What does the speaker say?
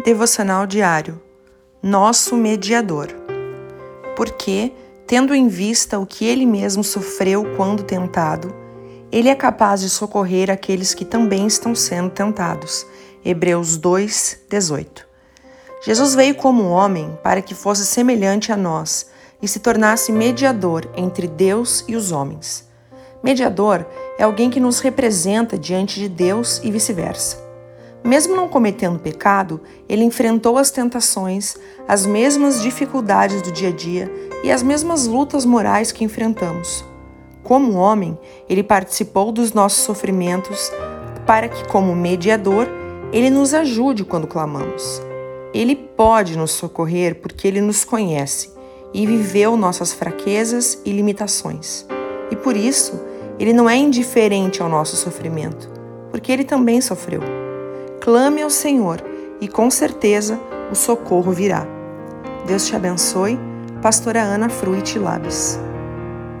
Devocional diário. Nosso mediador. Porque, tendo em vista o que ele mesmo sofreu quando tentado, ele é capaz de socorrer aqueles que também estão sendo tentados. Hebreus 2, 18. Jesus veio como homem para que fosse semelhante a nós e se tornasse mediador entre Deus e os homens. Mediador é alguém que nos representa diante de Deus e vice-versa. Mesmo não cometendo pecado, ele enfrentou as tentações, as mesmas dificuldades do dia a dia e as mesmas lutas morais que enfrentamos. Como homem, ele participou dos nossos sofrimentos para que, como mediador, ele nos ajude quando clamamos. Ele pode nos socorrer porque ele nos conhece e viveu nossas fraquezas e limitações. E por isso, ele não é indiferente ao nosso sofrimento, porque ele também sofreu clame ao Senhor e com certeza o socorro virá. Deus te abençoe. Pastora Ana Fruit Labes.